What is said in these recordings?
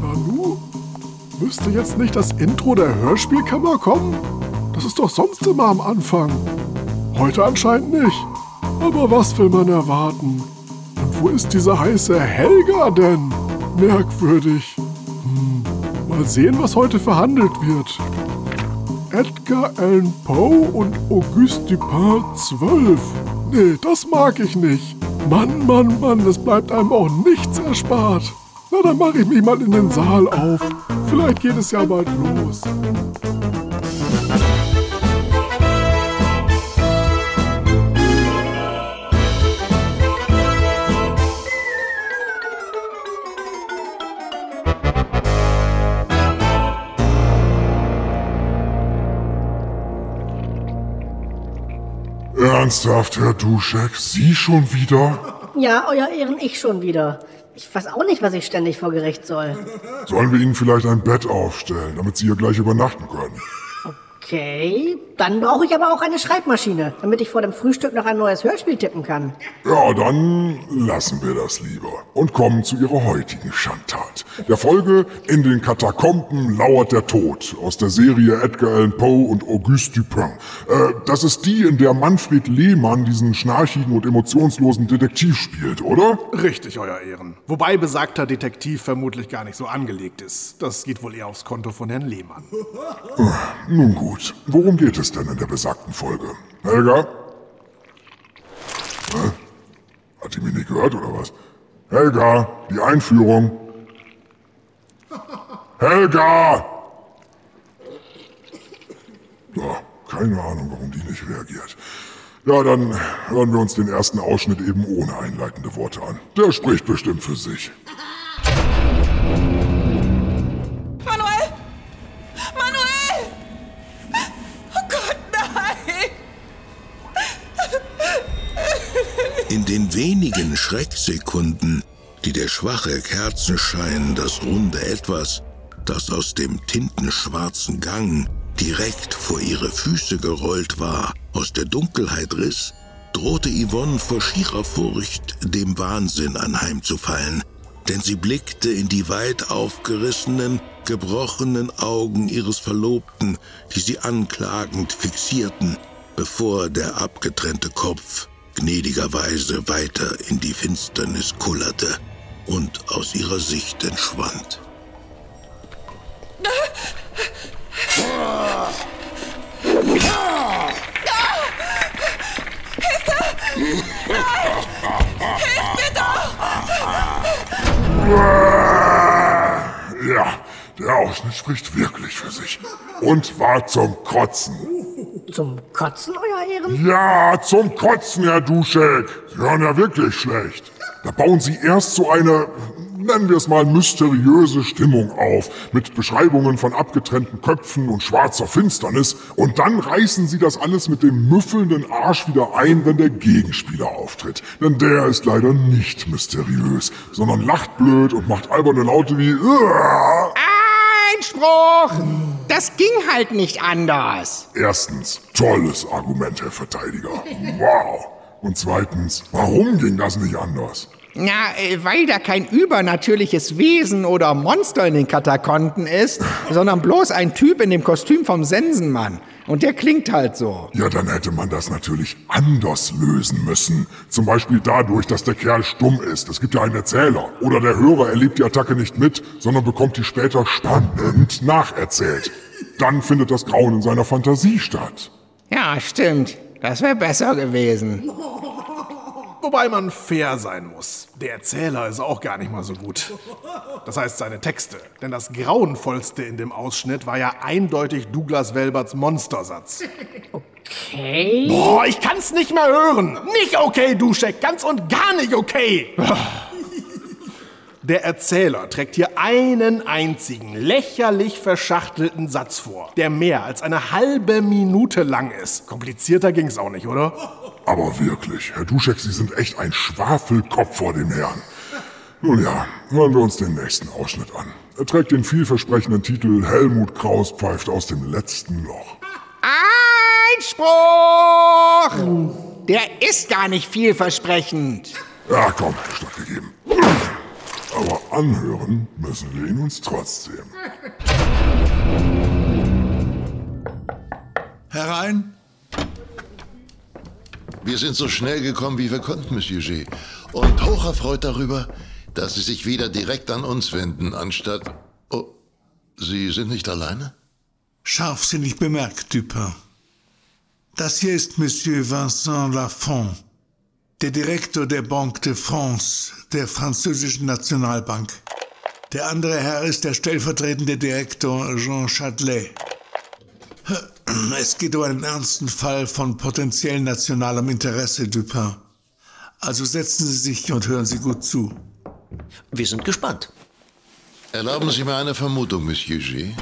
Nanu? Müsste jetzt nicht das Intro der Hörspielkammer kommen? Das ist doch sonst immer am Anfang. Heute anscheinend nicht. Aber was will man erwarten? Und wo ist diese heiße Helga denn? Merkwürdig. Hm, mal sehen, was heute verhandelt wird. Edgar Allan Poe und Auguste Dupin 12. Nee, das mag ich nicht. Mann, Mann, Mann, es bleibt einem auch nichts erspart. Na, dann mache ich mich mal in den Saal auf. Vielleicht geht es ja bald los. Ernsthaft, Herr Duschek, Sie schon wieder? Ja, Euer Ehren, ich schon wieder. Ich weiß auch nicht, was ich ständig vor Gericht soll. Sollen wir Ihnen vielleicht ein Bett aufstellen, damit Sie hier gleich übernachten können? Okay, dann brauche ich aber auch eine Schreibmaschine, damit ich vor dem Frühstück noch ein neues Hörspiel tippen kann. Ja, dann lassen wir das lieber und kommen zu Ihrer heutigen Schandtat. Der Folge In den Katakomben lauert der Tod aus der Serie Edgar Allan Poe und Auguste Dupin. Äh, das ist die, in der Manfred Lehmann diesen schnarchigen und emotionslosen Detektiv spielt, oder? Richtig, Euer Ehren. Wobei besagter Detektiv vermutlich gar nicht so angelegt ist. Das geht wohl eher aufs Konto von Herrn Lehmann. Nun gut, worum geht es denn in der besagten Folge? Helga? Hä? Hat die mich nicht gehört oder was? Helga, die Einführung. Helga! Ja, keine Ahnung, warum die nicht reagiert. Ja, dann hören wir uns den ersten Ausschnitt eben ohne einleitende Worte an. Der spricht bestimmt für sich. Den wenigen Schrecksekunden, die der schwache Kerzenschein das runde Etwas, das aus dem tintenschwarzen Gang direkt vor ihre Füße gerollt war, aus der Dunkelheit riss, drohte Yvonne vor schierer Furcht dem Wahnsinn anheimzufallen, denn sie blickte in die weit aufgerissenen, gebrochenen Augen ihres Verlobten, die sie anklagend fixierten, bevor der abgetrennte Kopf gnädigerweise weiter in die Finsternis kullerte und aus ihrer Sicht entschwand. Ja, der Ausschnitt spricht wirklich für sich. Und war zum Kotzen. Zum Kotzen, Euer Ehren? Ja, zum Kotzen, Herr Duschek. Sie hören ja wirklich schlecht. Da bauen Sie erst so eine, nennen wir es mal, mysteriöse Stimmung auf, mit Beschreibungen von abgetrennten Köpfen und schwarzer Finsternis, und dann reißen Sie das alles mit dem müffelnden Arsch wieder ein, wenn der Gegenspieler auftritt. Denn der ist leider nicht mysteriös, sondern lacht blöd und macht alberne Laute wie "Uah". Einspruch! Das ging halt nicht anders. Erstens, tolles Argument, Herr Verteidiger. Wow. Und zweitens, warum ging das nicht anders? Na, äh, weil da kein übernatürliches Wesen oder Monster in den Katakomben ist, sondern bloß ein Typ in dem Kostüm vom Sensenmann. Und der klingt halt so. Ja, dann hätte man das natürlich anders lösen müssen. Zum Beispiel dadurch, dass der Kerl stumm ist. Es gibt ja einen Erzähler. Oder der Hörer erlebt die Attacke nicht mit, sondern bekommt die später spannend nacherzählt. Dann findet das Grauen in seiner Fantasie statt. Ja, stimmt. Das wäre besser gewesen. Wobei man fair sein muss. Der Erzähler ist auch gar nicht mal so gut. Das heißt seine Texte. Denn das Grauenvollste in dem Ausschnitt war ja eindeutig Douglas Welberts Monstersatz. Okay. Boah, ich kann's nicht mehr hören. Nicht okay, Duschek. Ganz und gar nicht okay. Der Erzähler trägt hier einen einzigen, lächerlich verschachtelten Satz vor, der mehr als eine halbe Minute lang ist. Komplizierter ging's auch nicht, oder? Aber wirklich, Herr Duschek, Sie sind echt ein Schwafelkopf vor dem Herrn. Nun ja, hören wir uns den nächsten Ausschnitt an. Er trägt den vielversprechenden Titel Helmut Kraus pfeift aus dem letzten Loch. Einspruch! Der ist gar nicht vielversprechend. Ja, komm, stattgegeben. Anhören müssen wir ihn uns trotzdem. Herein. Wir sind so schnell gekommen, wie wir konnten, Monsieur G. Und hocherfreut darüber, dass Sie sich wieder direkt an uns wenden, anstatt... Oh, Sie sind nicht alleine? Scharfsinnig bemerkt, Dupin. Das hier ist Monsieur Vincent Lafont, der Direktor der Banque de France, der französischen Nationalbank. Der andere Herr ist der stellvertretende Direktor Jean Châtelet. Es geht um einen ernsten Fall von potenziell nationalem Interesse, Dupin. Also setzen Sie sich und hören Sie gut zu. Wir sind gespannt. Erlauben Sie mir eine Vermutung, Monsieur G.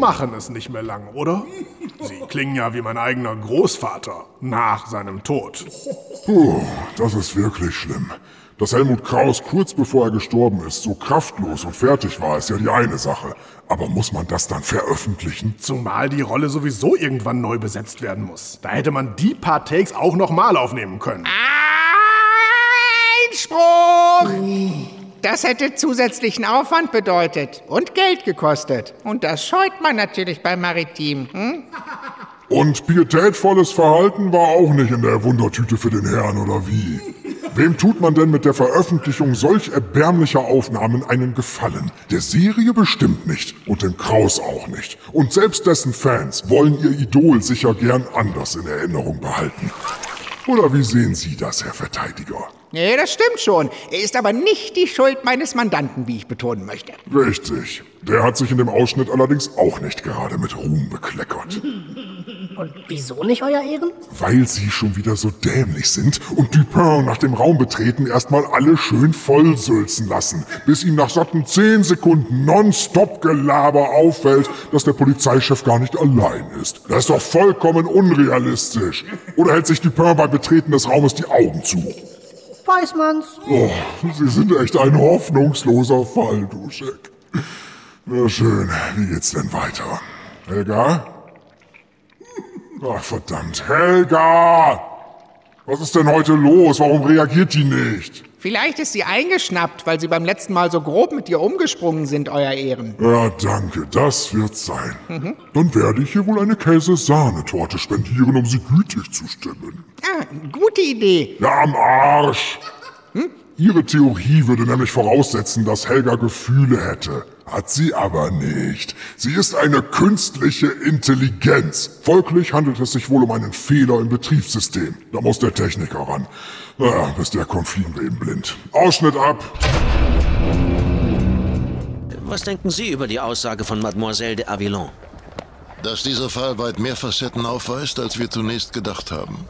Sie machen es nicht mehr lang, oder? Sie klingen ja wie mein eigener Großvater nach seinem Tod. Puh, das ist wirklich schlimm. Dass Helmut Kraus kurz bevor er gestorben ist, so kraftlos und fertig war, ist ja die eine Sache. Aber muss man das dann veröffentlichen? Zumal die Rolle sowieso irgendwann neu besetzt werden muss. Da hätte man die paar Takes auch nochmal aufnehmen können. Einspruch! Das hätte zusätzlichen Aufwand bedeutet und Geld gekostet. Und das scheut man natürlich beim Maritim. Hm? Und pietätvolles Verhalten war auch nicht in der Wundertüte für den Herrn, oder wie? Wem tut man denn mit der Veröffentlichung solch erbärmlicher Aufnahmen einen Gefallen? Der Serie bestimmt nicht und dem Kraus auch nicht. Und selbst dessen Fans wollen ihr Idol sicher gern anders in Erinnerung behalten. Oder wie sehen Sie das, Herr Verteidiger? Nee, das stimmt schon. Er ist aber nicht die Schuld meines Mandanten, wie ich betonen möchte. Richtig. Der hat sich in dem Ausschnitt allerdings auch nicht gerade mit Ruhm bekleckert. Und wieso nicht, Euer Ehren? Weil Sie schon wieder so dämlich sind und Dupin nach dem Raum betreten erstmal alle schön vollsülzen lassen, bis ihm nach satten 10 Sekunden Nonstop-Gelaber auffällt, dass der Polizeichef gar nicht allein ist. Das ist doch vollkommen unrealistisch. Oder hält sich Dupin beim Betreten des Raumes die Augen zu? Weiß man's. Oh, Sie sind echt ein hoffnungsloser Fall, Duschek. Na schön, wie geht's denn weiter? Helga? Ach, verdammt. Helga! Was ist denn heute los? Warum reagiert die nicht? Vielleicht ist sie eingeschnappt, weil sie beim letzten Mal so grob mit ihr umgesprungen sind, Euer Ehren. Ja, danke, das wird sein. Dann werde ich ihr wohl eine Käse-Sahnetorte spendieren, um sie gütig zu stimmen. Ah, gute Idee. Ja, am Arsch! Ihre Theorie würde nämlich voraussetzen, dass Helga Gefühle hätte. Hat sie aber nicht. Sie ist eine künstliche Intelligenz. Folglich handelt es sich wohl um einen Fehler im Betriebssystem. Da muss der Techniker ran. Ja, bis der kommt, fliegen wir eben blind. Ausschnitt ab. Was denken Sie über die Aussage von Mademoiselle de Avillon? Dass dieser Fall weit mehr Facetten aufweist, als wir zunächst gedacht haben.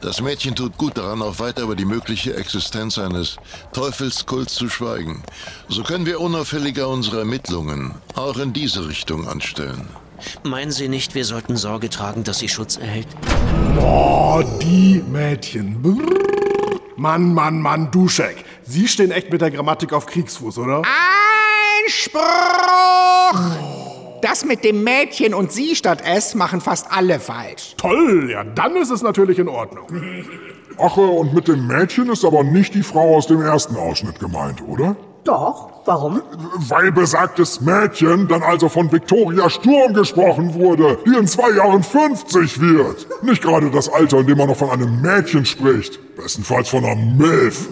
Das Mädchen tut gut daran, auch weiter über die mögliche Existenz eines Teufelskults zu schweigen. So können wir unauffälliger unsere Ermittlungen auch in diese Richtung anstellen. Meinen Sie nicht, wir sollten Sorge tragen, dass sie Schutz erhält? Oh, die Mädchen. Brrr. Mann, Mann, Mann, Duschek. Sie stehen echt mit der Grammatik auf Kriegsfuß, oder? Einspruch! Das mit dem Mädchen und sie statt es machen fast alle falsch. Toll, ja, dann ist es natürlich in Ordnung. Ach, und mit dem Mädchen ist aber nicht die Frau aus dem ersten Ausschnitt gemeint, oder? Doch, warum? Weil besagtes Mädchen dann also von Victoria Sturm gesprochen wurde, die in zwei Jahren 50 wird. Nicht gerade das Alter, in dem man noch von einem Mädchen spricht. Bestenfalls von einer Milf.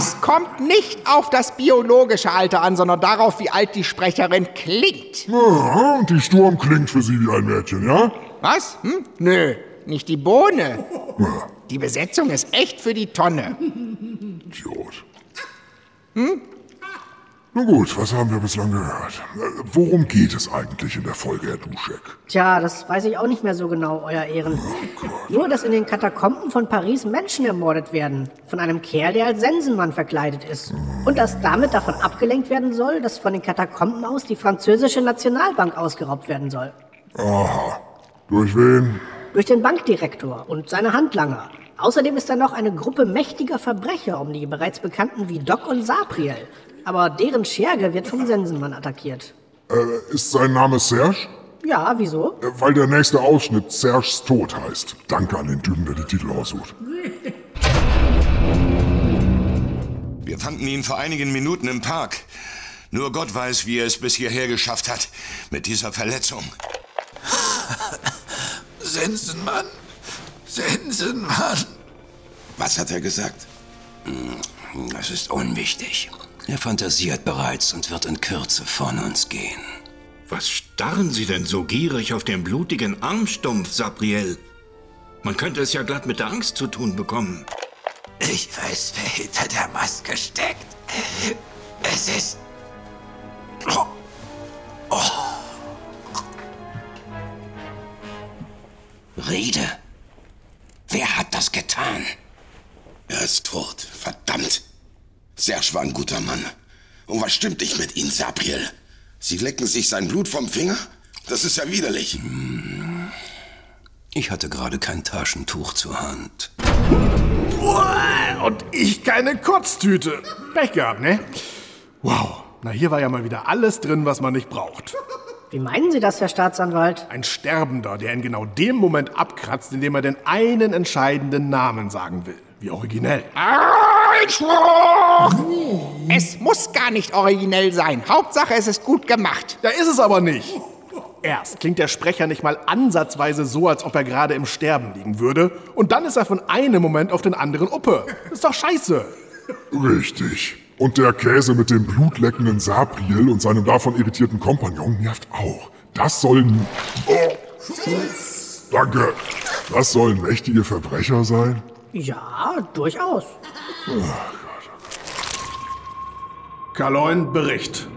Es kommt nicht auf das biologische Alter an, sondern darauf, wie alt die Sprecherin klingt. Ja, und die Sturm klingt für sie wie ein Mädchen, ja? Was? Hm? Nö, nicht die Bohne. Die Besetzung ist echt für die Tonne. Idiot. Hm? Nun gut, was haben wir bislang gehört? Äh, Worum geht es eigentlich in der Folge, Herr Duschek? Tja, das weiß ich auch nicht mehr so genau, Euer Ehren. Nur, dass in den Katakomben von Paris Menschen ermordet werden. Von einem Kerl, der als Sensenmann verkleidet ist. Und dass damit davon abgelenkt werden soll, dass von den Katakomben aus die französische Nationalbank ausgeraubt werden soll. Aha. Durch wen? Durch den Bankdirektor und seine Handlanger. Außerdem ist da noch eine Gruppe mächtiger Verbrecher um die bereits bekannten wie Doc und Sapriel. Aber deren Scherge wird vom Sensenmann attackiert. Äh, ist sein Name Serge? Ja, wieso? Äh, weil der nächste Ausschnitt Serges Tod heißt. Danke an den Typen, der die Titel aussucht. Wir fanden ihn vor einigen Minuten im Park. Nur Gott weiß, wie er es bis hierher geschafft hat. Mit dieser Verletzung. Sensenmann. Sensenmann. Was hat er gesagt? Das ist unwichtig. Er fantasiert bereits und wird in Kürze von uns gehen. Was starren Sie denn so gierig auf den blutigen Armstumpf, Sabriel? Man könnte es ja glatt mit der Angst zu tun bekommen. Ich weiß, wer hinter der Maske steckt. Es ist. Oh. Oh. Rede. Wer hat das getan? Er ist tot. Verdammt. Serge war ein guter Mann. Und was stimmt nicht mit Ihnen, Sabriel? Sie lecken sich sein Blut vom Finger? Das ist ja widerlich. Ich hatte gerade kein Taschentuch zur Hand. Und ich keine Kotztüte. Pech gehabt, ne? Wow. Na, hier war ja mal wieder alles drin, was man nicht braucht. Wie meinen Sie das, Herr Staatsanwalt? Ein Sterbender, der in genau dem Moment abkratzt, in dem er den einen entscheidenden Namen sagen will. Wie originell. Einspruch! Es muss gar nicht originell sein. Hauptsache, es ist gut gemacht. Ja, ist es aber nicht. Erst klingt der Sprecher nicht mal ansatzweise so, als ob er gerade im Sterben liegen würde. Und dann ist er von einem Moment auf den anderen Uppe. ist doch scheiße. Richtig. Und der Käse mit dem blutleckenden Sabriel und seinem davon irritierten Kompagnon nervt auch. Das sollen... Oh. Danke. Das sollen mächtige Verbrecher sein? Ja, durchaus. Kaloin, Bericht.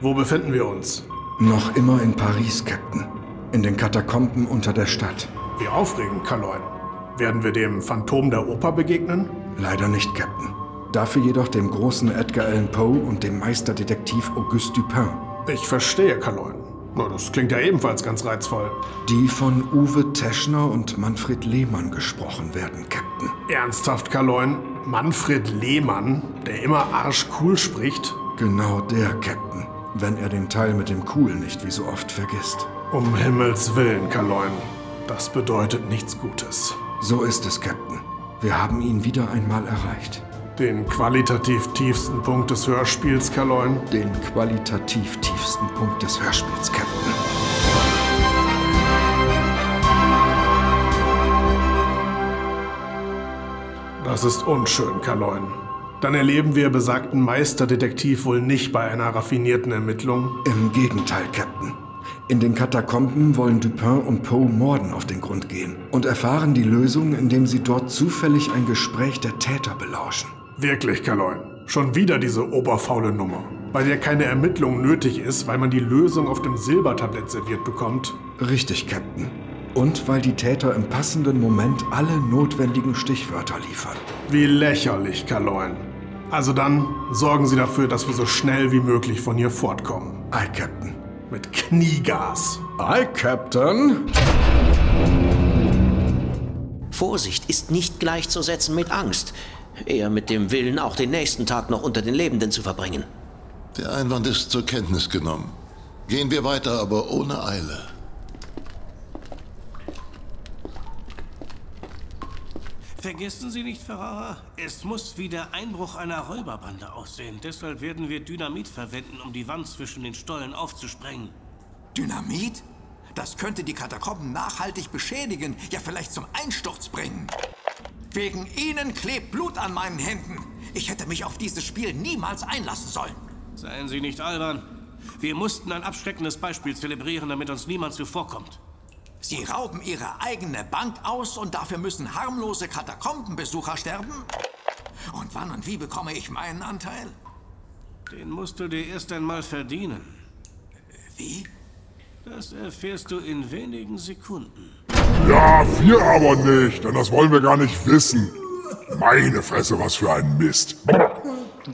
Wo befinden wir uns? Noch immer in Paris, Captain. In den Katakomben unter der Stadt. Wie aufregend, Kaloin. Werden wir dem Phantom der Oper begegnen? Leider nicht, Captain. Dafür jedoch dem großen Edgar Allan Poe und dem Meisterdetektiv Auguste Dupin. Ich verstehe, Kaloin. Na, das klingt ja ebenfalls ganz reizvoll. Die von Uwe Teschner und Manfred Lehmann gesprochen werden, Captain. Ernsthaft, Kaloin? Manfred Lehmann, der immer arschcool spricht? Genau der, Captain. Wenn er den Teil mit dem Cool nicht wie so oft vergisst. Um Himmels Willen, Kaloin. Das bedeutet nichts Gutes. So ist es, Captain. Wir haben ihn wieder einmal erreicht. Den qualitativ tiefsten Punkt des Hörspiels, Kaloin? Den qualitativ tiefsten Punkt des Hörspiels, Captain. Das ist unschön, Kaloin. Dann erleben wir besagten Meisterdetektiv wohl nicht bei einer raffinierten Ermittlung? Im Gegenteil, Captain. In den Katakomben wollen Dupin und Poe Morden auf den Grund gehen und erfahren die Lösung, indem sie dort zufällig ein Gespräch der Täter belauschen. Wirklich, Kaloin. Schon wieder diese oberfaule Nummer, bei der keine Ermittlung nötig ist, weil man die Lösung auf dem Silbertablett serviert bekommt. Richtig, Captain. Und weil die Täter im passenden Moment alle notwendigen Stichwörter liefern. Wie lächerlich, Kaloin. Also dann sorgen Sie dafür, dass wir so schnell wie möglich von hier fortkommen. Aye, Captain. Mit Kniegas. Aye, Captain. Vorsicht ist nicht gleichzusetzen mit Angst. Eher mit dem Willen, auch den nächsten Tag noch unter den Lebenden zu verbringen. Der Einwand ist zur Kenntnis genommen. Gehen wir weiter, aber ohne Eile. Vergessen Sie nicht, Ferrara, es muss wie der Einbruch einer Räuberbande aussehen. Deshalb werden wir Dynamit verwenden, um die Wand zwischen den Stollen aufzusprengen. Dynamit? Das könnte die Katakomben nachhaltig beschädigen, ja vielleicht zum Einsturz bringen. Wegen Ihnen klebt Blut an meinen Händen. Ich hätte mich auf dieses Spiel niemals einlassen sollen. Seien Sie nicht albern. Wir mussten ein abschreckendes Beispiel zelebrieren, damit uns niemand zuvorkommt. Sie rauben Ihre eigene Bank aus und dafür müssen harmlose Katakombenbesucher sterben? Und wann und wie bekomme ich meinen Anteil? Den musst du dir erst einmal verdienen. Wie? Das erfährst du in wenigen Sekunden. Ja, wir aber nicht, denn das wollen wir gar nicht wissen. Meine Fresse, was für ein Mist.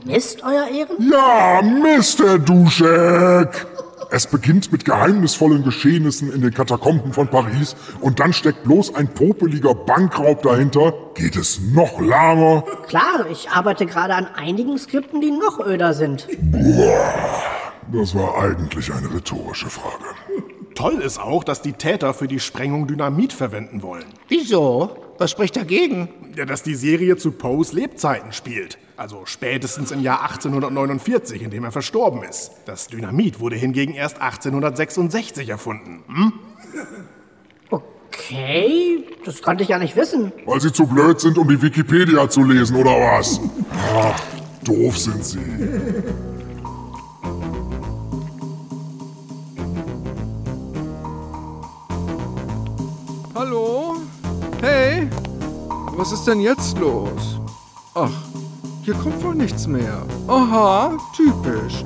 Mist, Euer Ehren? Ja, Mist, Herr Duschek. Es beginnt mit geheimnisvollen Geschehnissen in den Katakomben von Paris und dann steckt bloß ein popeliger Bankraub dahinter. Geht es noch lahmer? Klar, ich arbeite gerade an einigen Skripten, die noch öder sind. Boah, das war eigentlich eine rhetorische Frage. Toll ist auch, dass die Täter für die Sprengung Dynamit verwenden wollen. Wieso? Was spricht dagegen? Ja, dass die Serie zu Poes Lebzeiten spielt. Also spätestens im Jahr 1849, in dem er verstorben ist. Das Dynamit wurde hingegen erst 1866 erfunden. Hm? Okay, das konnte ich ja nicht wissen. Weil sie zu blöd sind, um die Wikipedia zu lesen, oder was? Ach, doof sind sie. Hallo? Hey? Was ist denn jetzt los? Ach, hier kommt wohl nichts mehr. Aha, typisch.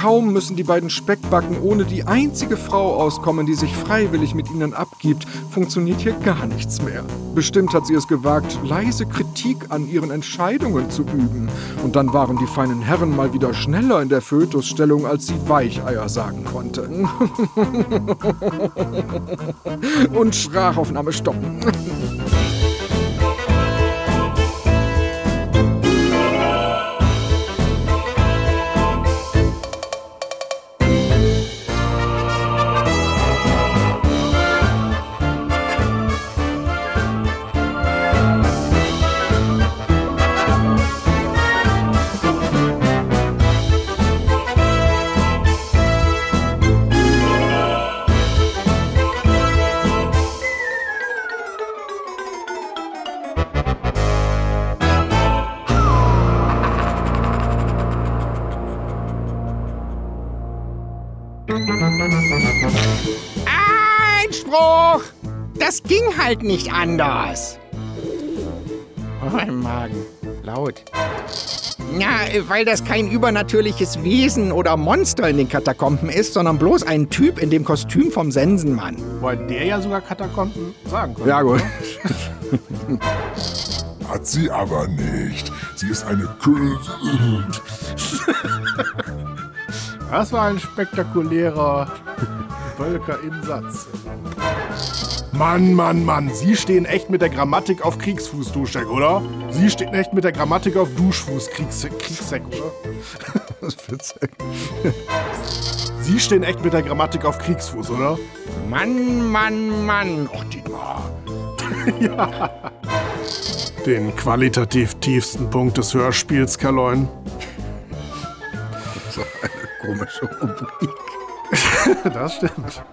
Kaum müssen die beiden Speckbacken ohne die einzige Frau auskommen, die sich freiwillig mit ihnen abgibt, funktioniert hier gar nichts mehr. Bestimmt hat sie es gewagt, leise Kritik an ihren Entscheidungen zu üben. Und dann waren die feinen Herren mal wieder schneller in der Fötusstellung, als sie Weicheier sagen konnten. Und Sprachaufnahme stoppen. halt nicht anders. Oh, mein Magen. Laut. Ja, weil das kein übernatürliches Wesen oder Monster in den Katakomben ist, sondern bloß ein Typ in dem Kostüm vom Sensenmann. Weil der ja sogar Katakomben sagen konnte. Ja, gut. Hat sie aber nicht. Sie ist eine Kül... Das war ein spektakulärer Völker im Satz. Mann, Mann, Mann, Sie stehen echt mit der Grammatik auf Kriegsfuß, Duschek, oder? Sie stehen echt mit der Grammatik auf Duschfuß, Kriegs Kriegsseck, oder? Was für Zeck? Sie stehen echt mit der Grammatik auf Kriegsfuß, oder? Mann, Mann, Mann. Och, Dietmar. ja. Den qualitativ tiefsten Punkt des Hörspiels, Karloin. So eine komische Rubrik. das stimmt.